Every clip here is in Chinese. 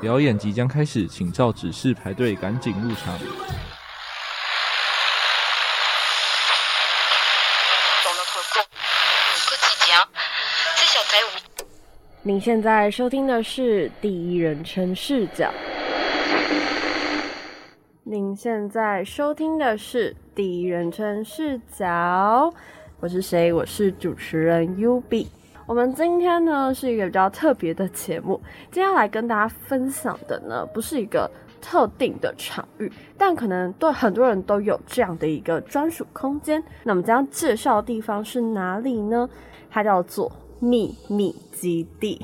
表演即将开始，请照指示排队，赶紧入场。您现在收听的是第一人称视角。您现在收听的是第一人称视角。我是谁？我是主持人 UB。我们今天呢是一个比较特别的节目，今天来跟大家分享的呢不是一个特定的场域，但可能对很多人都有这样的一个专属空间。那我们将介绍的地方是哪里呢？它叫做。秘密基地，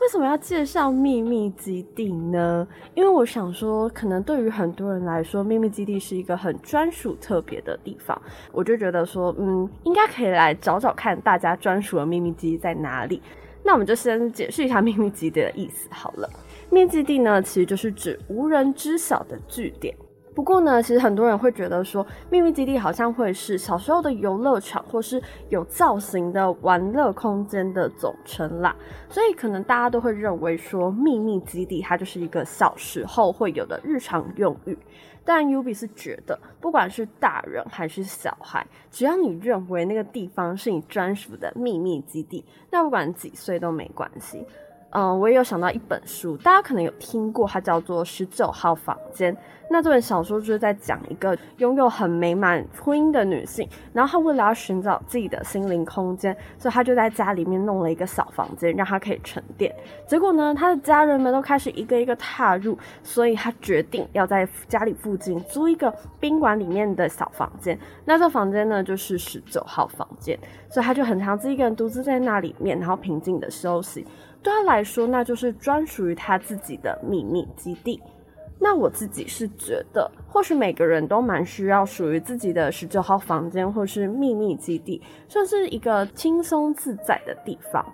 为什么要介绍秘密基地呢？因为我想说，可能对于很多人来说，秘密基地是一个很专属、特别的地方。我就觉得说，嗯，应该可以来找找看，大家专属的秘密基地在哪里。那我们就先解释一下秘密基地的意思好了。秘密基地呢，其实就是指无人知晓的据点。不过呢，其实很多人会觉得说，秘密基地好像会是小时候的游乐场，或是有造型的玩乐空间的总称啦。所以可能大家都会认为说，秘密基地它就是一个小时候会有的日常用语。但 UB 是觉得，不管是大人还是小孩，只要你认为那个地方是你专属的秘密基地，那不管几岁都没关系。嗯，我也有想到一本书，大家可能有听过，它叫做《十九号房间》。那这本小说就是在讲一个拥有很美满婚姻的女性，然后她为了要寻找自己的心灵空间，所以她就在家里面弄了一个小房间，让她可以沉淀。结果呢，她的家人们都开始一个一个踏入，所以她决定要在家里附近租一个宾馆里面的小房间。那这房间呢，就是十九号房间，所以她就很常自己一个人独自在那里面，然后平静的休息。对他来说，那就是专属于他自己的秘密基地。那我自己是觉得，或许每个人都蛮需要属于自己的十九号房间，或是秘密基地，算是一个轻松自在的地方。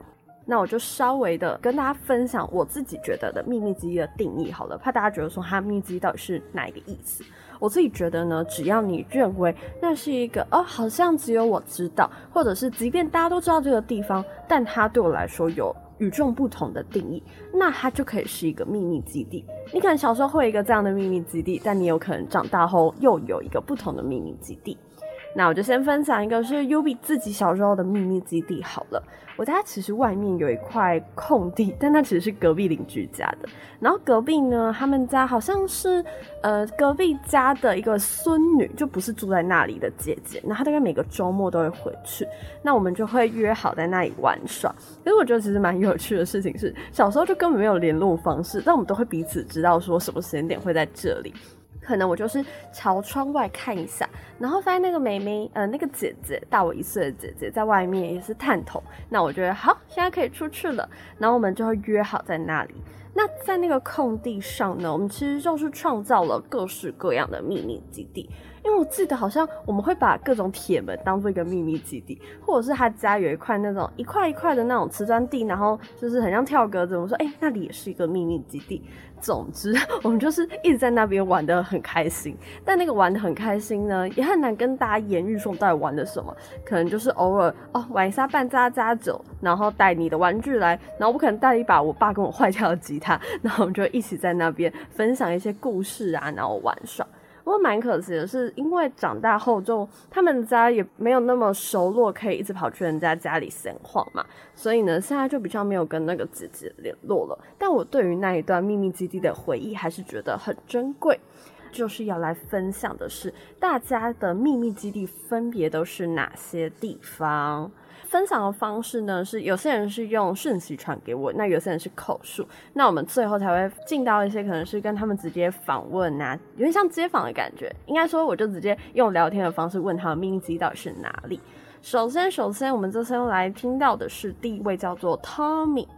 那我就稍微的跟大家分享我自己觉得的秘密基地的定义好了，怕大家觉得说它秘密基地到底是哪一个意思。我自己觉得呢，只要你认为那是一个哦，好像只有我知道，或者是即便大家都知道这个地方，但它对我来说有。与众不同的定义，那它就可以是一个秘密基地。你可能小时候会有一个这样的秘密基地，但你有可能长大后又有一个不同的秘密基地。那我就先分享一个是 UB 自己小时候的秘密基地好了。我家其实外面有一块空地，但那其实是隔壁邻居家的。然后隔壁呢，他们家好像是呃隔壁家的一个孙女，就不是住在那里的姐姐。那她大概每个周末都会回去，那我们就会约好在那里玩耍。可是我觉得其实蛮有趣的事情是，小时候就根本没有联络方式，但我们都会彼此知道说什么时间点会在这里。可能我就是朝窗外看一下，然后发现那个妹妹，呃，那个姐姐大我一岁的姐姐在外面也是探头，那我觉得好，现在可以出去了，然后我们就会约好在那里。那在那个空地上呢，我们其实就是创造了各式各样的秘密基地。因为我记得好像我们会把各种铁门当做一个秘密基地，或者是他家有一块那种一块一块的那种瓷砖地，然后就是很像跳格子。我说，哎、那里也是一个秘密基地。总之，我们就是一直在那边玩得很开心。但那个玩得很开心呢，也很难跟大家言喻说我们到底玩的什么。可能就是偶尔哦玩一下半扎扎酒，然后带你的玩具来，然后我可能带一把我爸跟我坏掉的吉他，然后我们就一起在那边分享一些故事啊，然后玩耍。不过蛮可惜的是，因为长大后就他们家也没有那么熟络，可以一直跑去人家家里闲晃嘛，所以呢，现在就比较没有跟那个姐姐联络了。但我对于那一段秘密基地的回忆还是觉得很珍贵，就是要来分享的是大家的秘密基地分别都是哪些地方。分享的方式呢，是有些人是用讯息传给我，那有些人是口述，那我们最后才会进到一些可能是跟他们直接访问啊，有点像街访的感觉。应该说，我就直接用聊天的方式问他们秘密基地到底是哪里。首先，首先我们这次来听到的是第一位叫做 Tommy。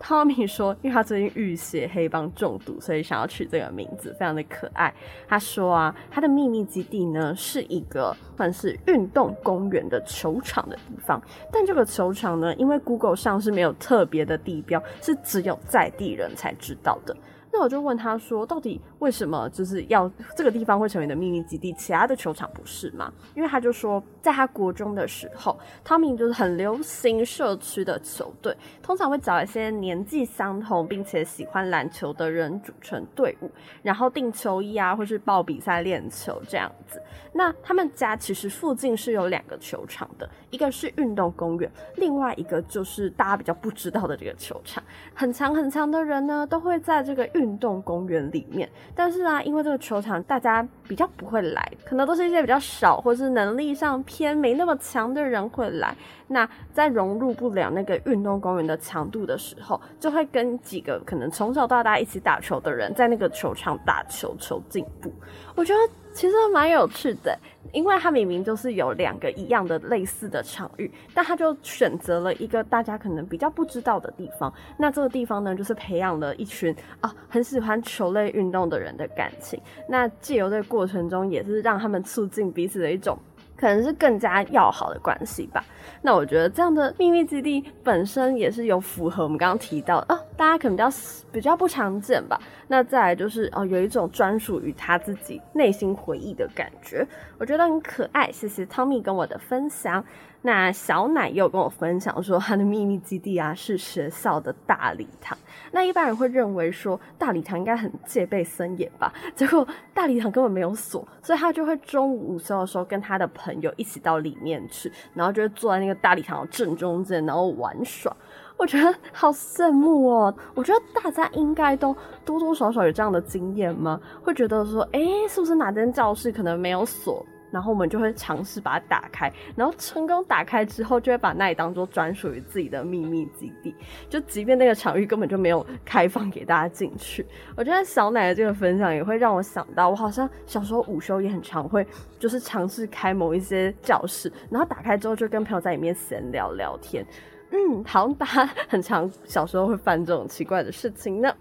Tommy 说，因为他最近浴血黑帮中毒，所以想要取这个名字，非常的可爱。他说啊，他的秘密基地呢是一个算是运动公园的球场的地方，但这个球场呢，因为 Google 上是没有特别的地标，是只有在地人才知道的。那我就问他说，到底为什么就是要这个地方会成为你的秘密基地，其他的球场不是吗？因为他就说，在他国中的时候，汤米就是很流行社区的球队，通常会找一些年纪相同并且喜欢篮球的人组成队伍，然后订球衣啊，或是报比赛练球这样子。那他们家其实附近是有两个球场的，一个是运动公园，另外一个就是大家比较不知道的这个球场。很强很强的人呢，都会在这个运动公园里面，但是啊，因为这个球场大家比较不会来，可能都是一些比较少或是能力上偏没那么强的人会来。那在融入不了那个运动公园的强度的时候，就会跟几个可能从小到大一起打球的人在那个球场打球求进步。我觉得其实蛮有趣的，因为他明明就是有两个一样的类似的场域，但他就选择了一个大家可能比较不知道的地方。那这个地方呢，就是培养了一群啊很喜欢球类运动的人的感情。那借由这个过程中，也是让他们促进彼此的一种。可能是更加要好的关系吧。那我觉得这样的秘密基地本身也是有符合我们刚刚提到的啊，大家可能比较比较不常见吧。那再来就是哦，有一种专属于他自己内心回忆的感觉，我觉得很可爱。谢谢汤米跟我的分享。那小奶又跟我分享说，他的秘密基地啊是学校的大礼堂。那一般人会认为说大礼堂应该很戒备森严吧？结果大礼堂根本没有锁，所以他就会中午午休的时候跟他的朋友一起到里面去，然后就会坐在那个大礼堂的正中间，然后玩耍。我觉得好羡慕哦！我觉得大家应该都多多少少有这样的经验吗？会觉得说，哎，是不是哪间教室可能没有锁？然后我们就会尝试把它打开，然后成功打开之后，就会把那里当做专属于自己的秘密基地。就即便那个场域根本就没有开放给大家进去，我觉得小奶的这个分享也会让我想到，我好像小时候午休也很常会，就是尝试开某一些教室，然后打开之后就跟朋友在里面闲聊聊天。嗯，好像大家很常小时候会犯这种奇怪的事情呢。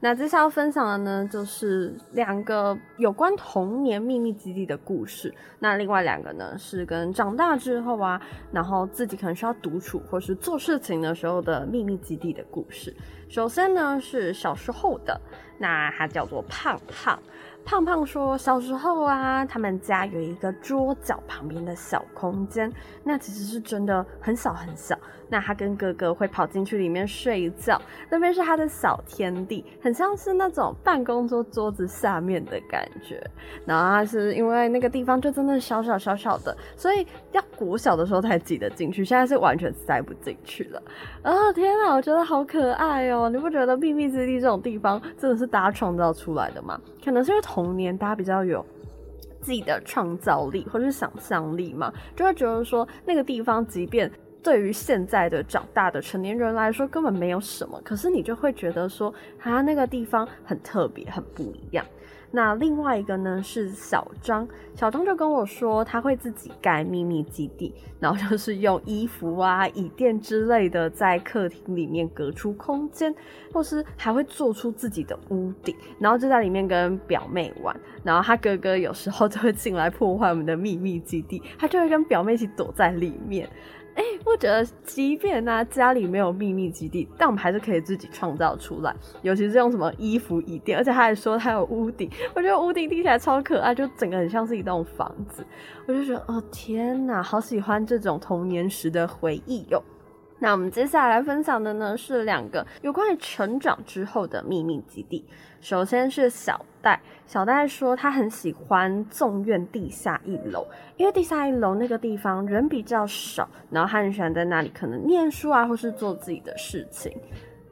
那接下来要分享的呢，就是两个有关童年秘密基地的故事。那另外两个呢，是跟长大之后啊，然后自己可能需要独处或是做事情的时候的秘密基地的故事。首先呢，是小时候的，那它叫做胖胖。胖胖说，小时候啊，他们家有一个桌角旁边的小空间，那其实是真的很小很小。那他跟哥哥会跑进去里面睡觉，那边是他的小天地，很像是那种办公桌桌子下面的感觉。然后他是因为那个地方就真的小小小小的，所以要国小的时候才挤得进去，现在是完全塞不进去了。哦 天哪，我觉得好可爱哦！你不觉得秘密基地这种地方真的是大家创造出来的吗？可能是因为童年大家比较有自己的创造力或者是想象力嘛，就会觉得说那个地方即便对于现在的长大的成年人来说根本没有什么，可是你就会觉得说啊那个地方很特别，很不一样。那另外一个呢是小张，小张就跟我说他会自己盖秘密基地，然后就是用衣服啊、椅垫之类的在客厅里面隔出空间，或是还会做出自己的屋顶，然后就在里面跟表妹玩。然后他哥哥有时候就会进来破坏我们的秘密基地，他就会跟表妹一起躲在里面。哎，我觉得即便呢、家里没有秘密基地，但我们还是可以自己创造出来。尤其是用什么衣服、椅垫，而且他还说他有屋顶，我觉得屋顶听起来超可爱，就整个很像是一栋房子。我就觉得哦天哪，好喜欢这种童年时的回忆哟。那我们接下来分享的呢是两个有关于成长之后的秘密基地。首先是小戴，小戴说他很喜欢纵院地下一楼，因为地下一楼那个地方人比较少，然后他很喜欢在那里可能念书啊，或是做自己的事情。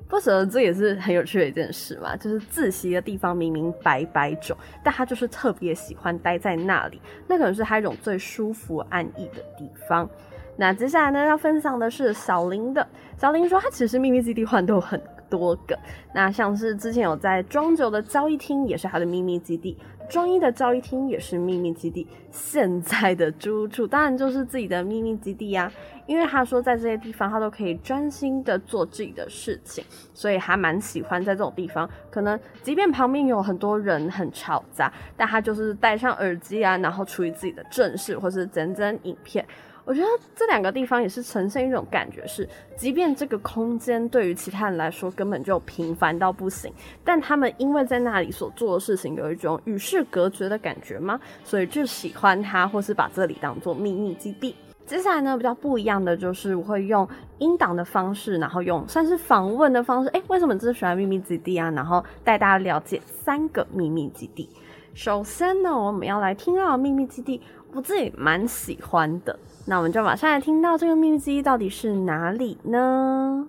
不晓得这也是很有趣的一件事嘛，就是自习的地方明明白白种，但他就是特别喜欢待在那里，那可能是他一种最舒服安逸的地方。那接下来呢，要分享的是小林的。小林说，他其实秘密基地换都很多个。那像是之前有在庄九的交易厅，也是他的秘密基地；庄一的交易厅也是秘密基地。现在的住处当然就是自己的秘密基地呀、啊，因为他说在这些地方他都可以专心的做自己的事情，所以还蛮喜欢在这种地方。可能即便旁边有很多人很吵杂，但他就是戴上耳机啊，然后处于自己的正事或是整整影片。我觉得这两个地方也是呈现一种感觉是，即便这个空间对于其他人来说根本就平凡到不行，但他们因为在那里所做的事情有一种与世隔绝的感觉吗？所以就喜欢它，或是把这里当做秘密基地。接下来呢，比较不一样的就是我会用音档的方式，然后用算是访问的方式，哎，为什么这么喜欢秘密基地啊？然后带大家了解三个秘密基地。首先呢，我们要来听到的秘密基地，我自己蛮喜欢的。那我们就马上来听到这个秘密基地到底是哪里呢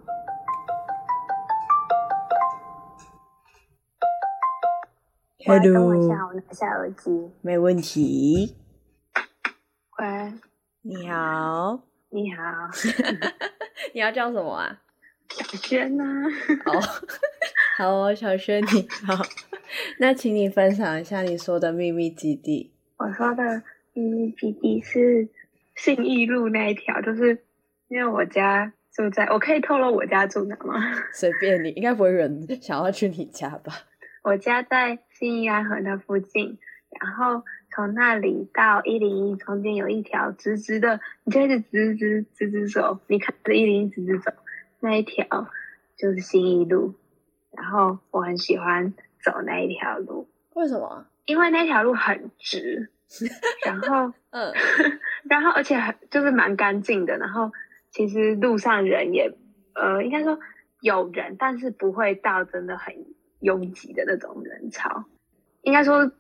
？Hello，等我一下，我拿下耳机。没问题。喂，你好，你好，你要叫什么啊？小轩呐、啊。好、oh, 好哦，小轩你好。那请你分享一下你说的秘密基地。我说的秘密基地是。信义路那一条，就是因为我家住在，我可以透露我家住哪吗？随便你，应该不会有人想要去你家吧？我家在信义安和那附近，然后从那里到一零一中间有一条直直的，你就一直直直直直走，你看着一零一直直走，那一条就是信义路，然后我很喜欢走那一条路。为什么？因为那条路很直。然后，嗯，然后而且很就是蛮干净的。然后其实路上人也，呃，应该说有人，但是不会到真的很拥挤的那种人潮。应该说，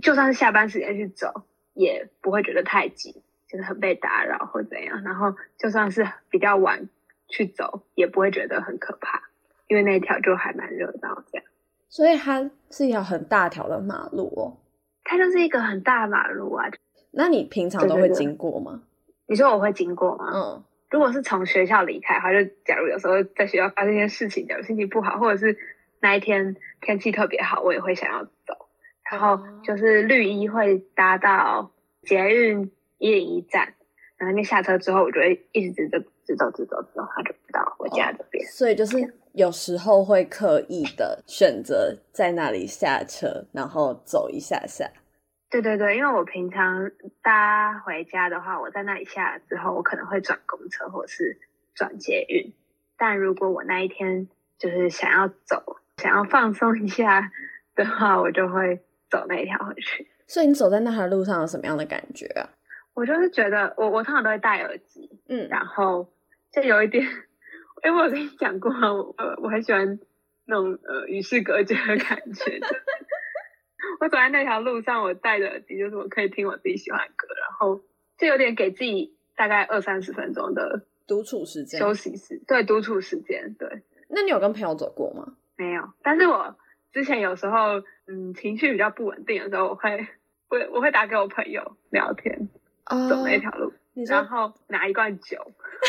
就算是下班时间去走，也不会觉得太挤，就是很被打扰或怎样。然后就算是比较晚去走，也不会觉得很可怕，因为那条就还蛮热闹这样。所以它是一条很大条的马路哦。它就是一个很大马路啊，那你平常都会经过吗？你说我会经过吗？嗯，如果是从学校离开的话，就假如有时候在学校发生一些事情，假如心情不好，或者是那一天天气特别好，我也会想要走。然后就是绿衣会搭到捷运一零一站，然后那下车之后，我就会一直直走直走直走直走，他就到我家这边。所以就是有时候会刻意的选择在那里下车，然后走一下下。对对对，因为我平常搭回家的话，我在那里下了之后，我可能会转公车或是转捷运。但如果我那一天就是想要走，想要放松一下的话，我就会走那一条回去。所以你走在那条路上有什么样的感觉啊？我就是觉得我，我我通常都会戴耳机，嗯，然后就有一点，因为我跟你讲过，我我很喜欢那种呃与世隔绝的感觉。我走在那条路上，我戴着耳机，就是我可以听我自己喜欢的歌，然后就有点给自己大概二三十分钟的独处时间、休息时，对，独处时间。对，那你有跟朋友走过吗？没有，但是我之前有时候，嗯，情绪比较不稳定的时候，我会，我我会打给我朋友聊天，哦、走那条路，然后拿一罐酒。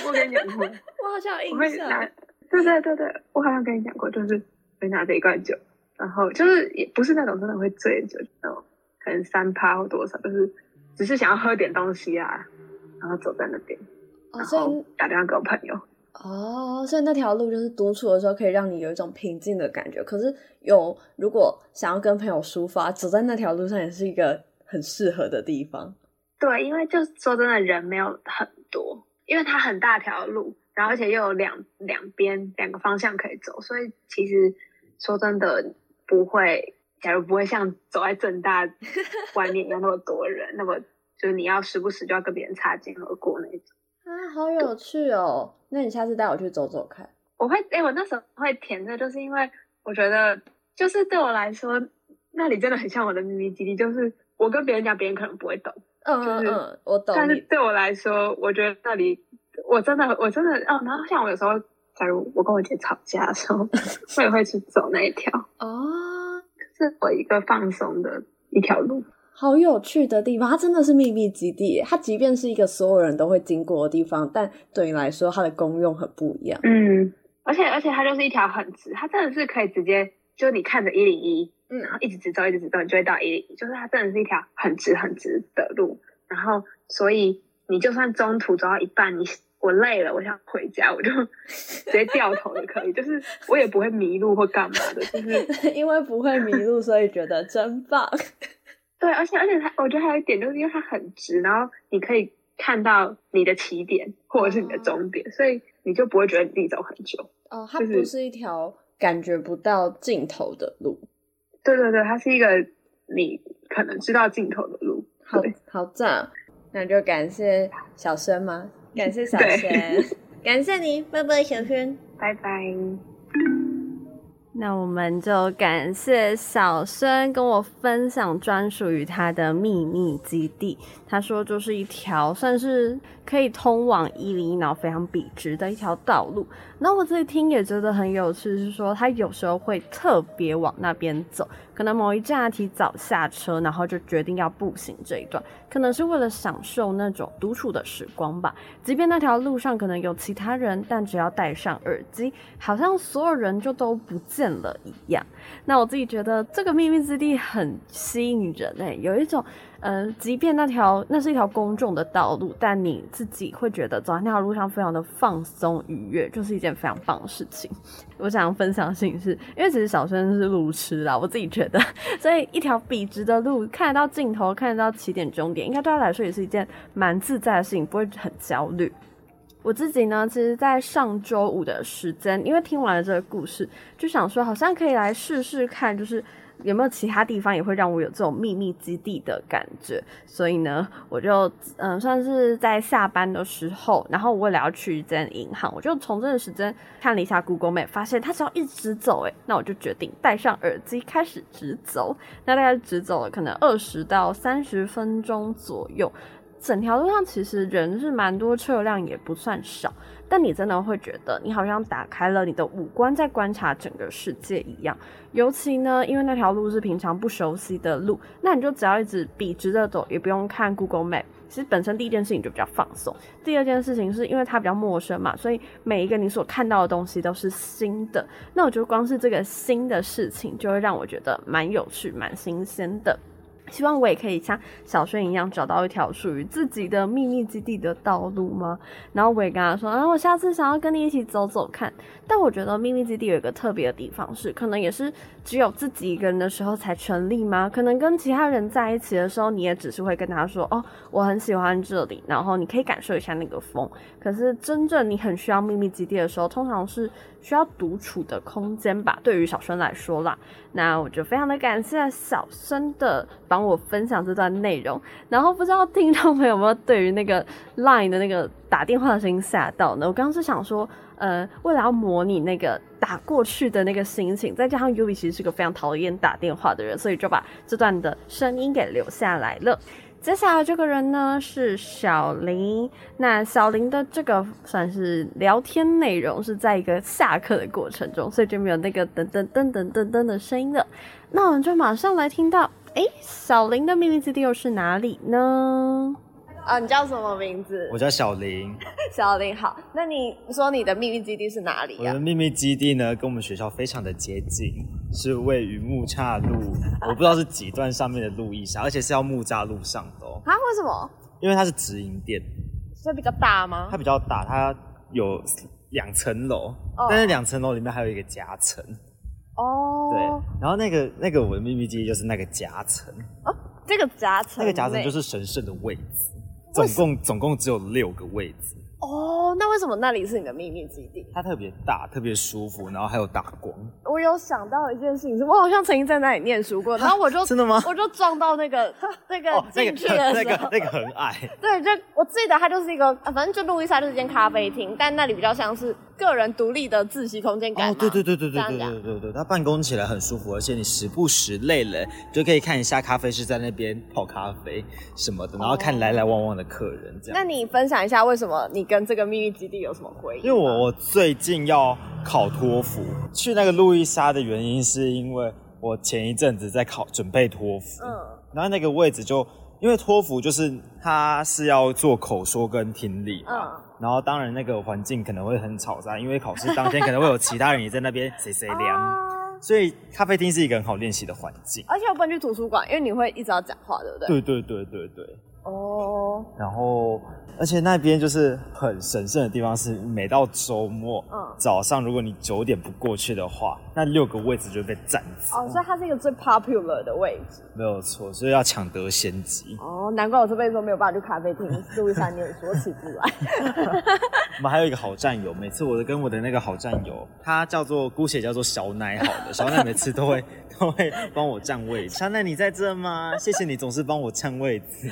我跟你讲过，我好像有印象。我会拿，对对对对，我好像跟你讲过，就是会拿着一罐酒。然后就是也不是那种真的会醉的酒，那种可能三趴或多少，就是只是想要喝点东西啊，然后走在那边，然后打电话给我朋友。哦，所以那条路就是独处的时候可以让你有一种平静的感觉。可是有如果想要跟朋友抒发，走在那条路上也是一个很适合的地方。对，因为就说真的，人没有很多，因为它很大条路，然后而且又有两两边两个方向可以走，所以其实说真的。不会，假如不会像走在正大外面一样那么多人，那么就是你要时不时就要跟别人擦肩而过那种啊，好有趣哦！那你下次带我去走走看。我会，哎、欸，我那时候会填的，就是因为我觉得，就是对我来说，那里真的很像我的秘密基地。就是我跟别人讲，别人可能不会懂。嗯嗯嗯，我懂。但是对我来说，我觉得那里我真的，我真的，哦，然后像我有时候。假如我跟我姐吵架的时候，我也会去走那一条 哦，是我一个放松的一条路，好有趣的地方。它真的是秘密基地，它即便是一个所有人都会经过的地方，但对你来说，它的功用很不一样。嗯，而且而且它就是一条很直，它真的是可以直接，就你看着一零一，嗯，然后一直直走，一直直走，你就会到一零一，就是它真的是一条很直很直的路。然后，所以你就算中途走到一半，你。我累了，我想回家，我就 直接掉头就可以，就是我也不会迷路或干嘛的，就是 因为不会迷路，所以觉得真棒。对，而且而且它，我觉得还有一点，就是因为它很直，然后你可以看到你的起点或者是你的终点，所以你就不会觉得你自己走很久。哦，它不是一条感觉不到尽头的路。对对对，它是一个你可能知道尽头的路。好，好赞！那就感谢小生吗？感谢小轩，感谢你，拜拜，小轩，拜拜。那我们就感谢小瑄跟我分享专属于他的秘密基地。他说，就是一条算是可以通往一零一，然后非常笔直的一条道路。那我自己听也觉得很有趣，是说他有时候会特别往那边走。可能某一站提早下车，然后就决定要步行这一段，可能是为了享受那种独处的时光吧。即便那条路上可能有其他人，但只要戴上耳机，好像所有人就都不见了一样。那我自己觉得这个秘密之地很吸引人诶，有一种。嗯、呃，即便那条那是一条公众的道路，但你自己会觉得走在那条路上非常的放松愉悦，就是一件非常棒的事情。我想要分享的事情是，因为其实小轩是路痴啦，我自己觉得，所以一条笔直的路，看得到尽头，看得到起点终点，应该对他来说也是一件蛮自在的事情，不会很焦虑。我自己呢，其实，在上周五的时间，因为听完了这个故事，就想说，好像可以来试试看，就是。有没有其他地方也会让我有这种秘密基地的感觉？所以呢，我就嗯，算是在下班的时候，然后我为了要去一间银行，我就从这个时间看了一下 Google Map，发现它只要一直走，诶，那我就决定戴上耳机开始直走。那大概直走了可能二十到三十分钟左右，整条路上其实人是蛮多，车辆也不算少。但你真的会觉得，你好像打开了你的五官，在观察整个世界一样。尤其呢，因为那条路是平常不熟悉的路，那你就只要一直笔直的走，也不用看 Google Map。其实本身第一件事情就比较放松，第二件事情是因为它比较陌生嘛，所以每一个你所看到的东西都是新的。那我觉得光是这个新的事情，就会让我觉得蛮有趣、蛮新鲜的。希望我也可以像小轩一样找到一条属于自己的秘密基地的道路吗？然后我也跟他说，啊，我下次想要跟你一起走走看。但我觉得秘密基地有一个特别的地方是，可能也是只有自己一个人的时候才成立吗？可能跟其他人在一起的时候，你也只是会跟他说，哦，我很喜欢这里，然后你可以感受一下那个风。可是真正你很需要秘密基地的时候，通常是需要独处的空间吧？对于小轩来说啦，那我就非常的感谢小瑄的帮我分享这段内容。然后不知道听众朋友有没有对于那个 Line 的那个打电话的声音吓到呢？我刚刚是想说。呃，为了要模拟那个打过去的那个心情，再加上 Yubi 其实是个非常讨厌打电话的人，所以就把这段的声音给留下来了。接下来这个人呢是小林，那小林的这个算是聊天内容是在一个下课的过程中，所以就没有那个噔噔噔噔噔噔的声音了。那我们就马上来听到，诶，小林的秘密基地又是哪里呢？啊，你叫什么名字？我叫小林。小林好，那你说你的秘密基地是哪里呀？我的秘密基地呢，跟我们学校非常的接近，是位于木栅路，我不知道是几段上面的路易莎，而且是要木栅路上的哦。啊？为什么？因为它是直营店，所以比较大吗？它比较大，它有两层楼，但是两层楼里面还有一个夹层。哦。对，然后那个那个我的秘密基地就是那个夹层。哦，这个夹层，那个夹层就是神圣的位置。总共总共只有六个位置哦，那为什么那里是你的秘密基地？它特别大，特别舒服，然后还有打光。我有想到一件事情，是我好像曾经在那里念书过，然后我就 真的吗？我就撞到那个 那个进去的时候，那个那个很矮。对，就我记得它就是一个，反正就路易莎就是一间咖啡厅，但那里比较像是个人独立的自习空间感。哦，对对对对对对对对对，它办公起来很舒服，而且你时不时累了就可以看一下咖啡师在那边泡咖啡什么的，然后看来来往往的客人这样。那你分享一下为什么你跟这个秘密基地有什么回忆？因为我我最近要考托福，去那个路易莎的原因是因为我前一阵子在考准备托福，嗯，然后那个位置就因为托福就是它是要做口说跟听力，嗯，然后当然那个环境可能会很吵杂，因为考试当天可能会有其他人也在那边谁谁凉，所以咖啡厅是一个很好练习的环境，而且我不能去图书馆，因为你会一直要讲话，对不对？对对对对对。哦，然后。而且那边就是很神圣的地方，是每到周末，嗯，早上如果你九点不过去的话，那六个位置就会被占走。哦，所以它是一个最 popular 的位置。没有错，所以要抢得先机。哦，难怪我这辈子都没有办法去咖啡厅录一三年说起不来。我们还有一个好战友，每次我都跟我的那个好战友，他叫做姑且叫做小奶好的，小奶每次都会 都会帮我占位置。小奶你在这吗？谢谢你总是帮我占位置。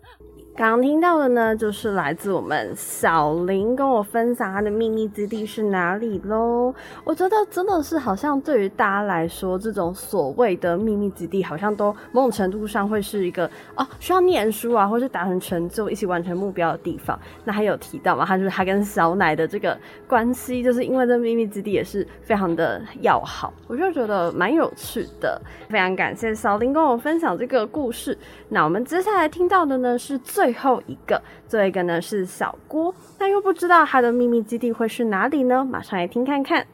刚听到的呢，就是来自我们小林跟我分享他的秘密基地是哪里喽。我觉得真的是好像对于大家来说，这种所谓的秘密基地，好像都某种程度上会是一个哦，需要念书啊，或是达成成就、一起完成目标的地方。那还有提到嘛，他就是他跟小奶的这个关系，就是因为这秘密基地也是非常的要好，我就觉得蛮有趣的。非常感谢小林跟我分享这个故事。那我们接下来听到的呢是最。最后一个，最后一个呢是小郭，但又不知道他的秘密基地会是哪里呢？马上来听看看。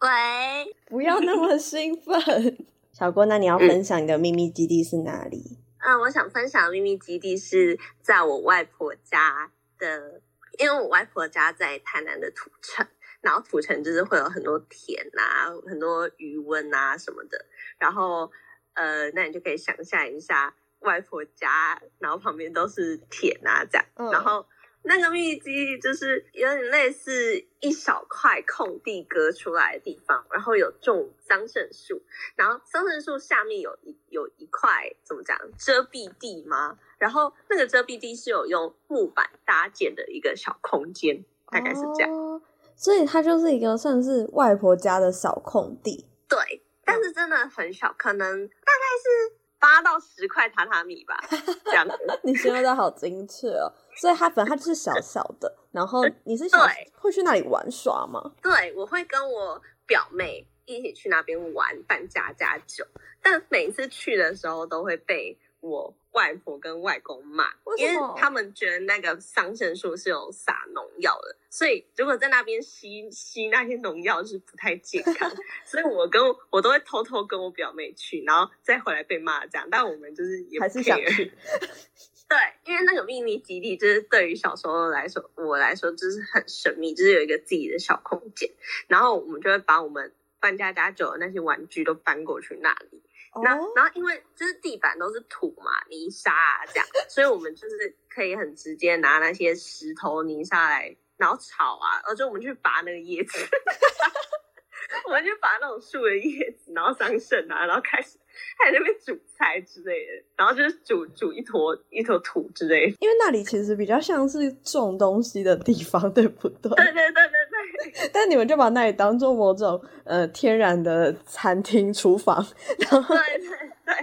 喂，不要那么兴奋，小郭，那你要分享你的秘密基地是哪里？嗯，我想分享的秘密基地是在我外婆家的，因为我外婆家在台南的土城，然后土城就是会有很多田啊，很多鱼温啊什么的，然后呃，那你就可以想象一下。外婆家，然后旁边都是田啊，这样，嗯、然后那个秘密基地就是有点类似一小块空地割出来的地方，然后有种桑葚树，然后桑葚树下面有一有一块怎么讲遮蔽地吗？然后那个遮蔽地是有用木板搭建的一个小空间，大概是这样，哦、所以它就是一个算是外婆家的小空地，对，但是真的很小，可能大概是。八到十块榻榻米吧，这样子。你形容的好精确哦。所以它本来它就是小小的，然后你是想会去那里玩耍吗？对，我会跟我表妹一起去那边玩扮家家酒，但每次去的时候都会被我外婆跟外公骂，因为他们觉得那个桑葚树是有撒农药的，所以如果在那边吸吸那些农药是不太健康，所以我跟我，都会偷偷跟我表妹去，然后再回来被骂这样。但我们就是也还是想去，对，因为那个秘密基地就是对于小时候来说，我来说就是很神秘，就是有一个自己的小空间，然后我们就会把我们扮家家酒的那些玩具都搬过去那里。那然后因为就是地板都是土嘛，泥沙啊这样，所以我们就是可以很直接拿那些石头泥沙来，然后炒啊，而且我们去拔那个叶子，我们去拔那种树的叶子，然后桑葚啊，然后开始在那边煮菜之类的，然后就是煮煮一坨一坨土之类的，因为那里其实比较像是种东西的地方，对不对？对对对对。但你们就把那里当做某种呃天然的餐厅厨房，然后对对对，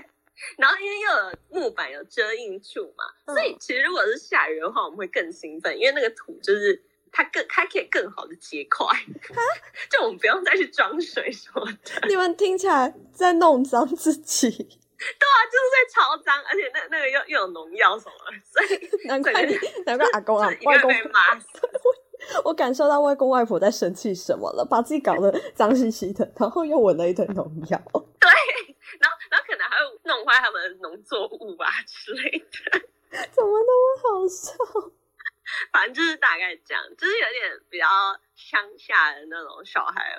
然后因为又有木板有遮荫处嘛，嗯、所以其实如果是下雨的话，我们会更兴奋，因为那个土就是它更它可以更好的结块，蛤 就我们不用再去装水什么的。你们听起来在弄脏自己，对啊，就是在超脏，而且那那个又又有农药什么，所以 难怪你难怪阿公啊外公骂死。我感受到外公外婆在生气什么了，把自己搞得脏兮兮的，然后又闻了一堆农药。对，然后然后可能还会弄坏他们的农作物啊之类的。怎么那么好笑？反正就是大概这样，就是有点比较乡下的那种小孩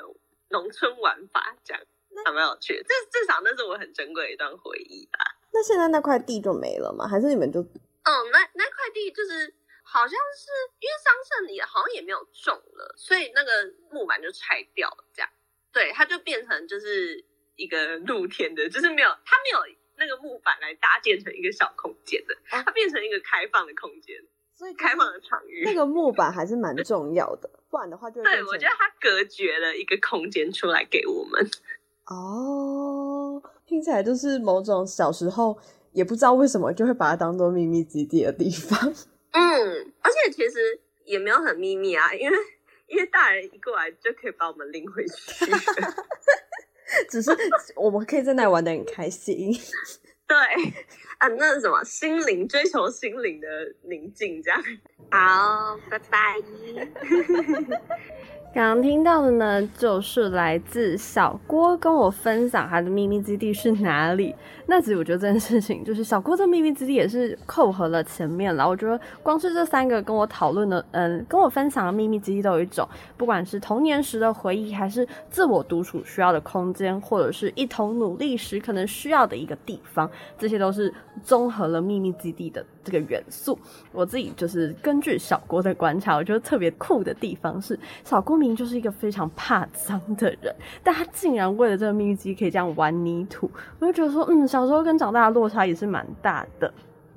农村玩法，这样还蛮有趣的。至至少那是我很珍贵的一段回忆吧。那现在那块地就没了吗？还是你们就……嗯，那那块地就是。好像是因为桑葚也好像也没有种了，所以那个木板就拆掉了，这样，对，它就变成就是一个露天的，就是没有它没有那个木板来搭建成一个小空间的，它变成一个开放的空间，所以开放的场域。那个木板还是蛮重要的，不然的话就会对，我觉得它隔绝了一个空间出来给我们。哦，听起来就是某种小时候也不知道为什么就会把它当做秘密基地的地方。嗯，而且其实也没有很秘密啊，因为因为大人一过来就可以把我们拎回去，只是我们可以在那里玩的很开心。对，啊，那是什么心灵追求心灵的宁静，这样。好，拜拜。刚刚听到的呢，就是来自小郭跟我分享他的秘密基地是哪里。那其实我觉得这件事情，就是小郭的秘密基地也是扣合了前面了。我觉得光是这三个跟我讨论的，嗯，跟我分享的秘密基地都有一种，不管是童年时的回忆，还是自我独处需要的空间，或者是一同努力时可能需要的一个地方，这些都是综合了秘密基地的这个元素。我自己就是根据小郭的观察，我觉得特别酷的地方是小郭明就是一个非常怕脏的人，但他竟然为了这个秘密基地可以这样玩泥土，我就觉得说，嗯，小时候跟长大的落差也是蛮大的。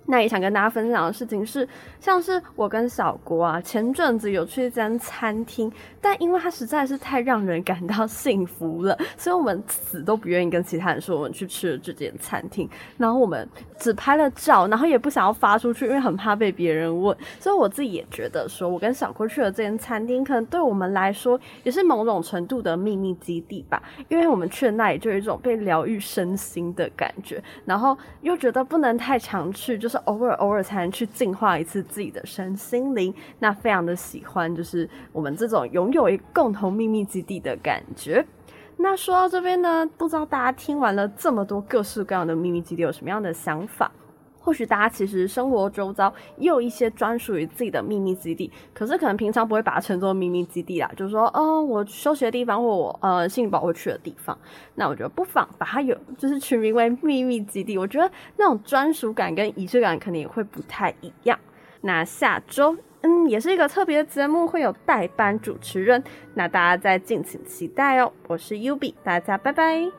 那也想跟大家分享的事情是，像是我跟小郭啊，前阵子有去一间餐厅，但因为它实在是太让人感到幸福了，所以我们死都不愿意跟其他人说我们去吃了这间餐厅。然后我们只拍了照，然后也不想要发出去，因为很怕被别人问。所以我自己也觉得说，我跟小郭去了这间餐厅，可能对我们来说也是某种程度的秘密基地吧，因为我们去了那里就有一种被疗愈身心的感觉，然后又觉得不能太常去，就是。偶尔偶尔才能去净化一次自己的身心灵，那非常的喜欢，就是我们这种拥有一个共同秘密基地的感觉。那说到这边呢，不知道大家听完了这么多各式各样的秘密基地有什么样的想法？或许大家其实生活周遭也有一些专属于自己的秘密基地，可是可能平常不会把它称作秘密基地啦，就是说，哦，我休息的地方或我呃心理保护区的地方，那我觉得不妨把它有就是取名为秘密基地。我觉得那种专属感跟仪式感肯定也会不太一样。那下周嗯也是一个特别的节目，会有代班主持人，那大家再敬请期待哦。我是 Yubi，大家拜拜。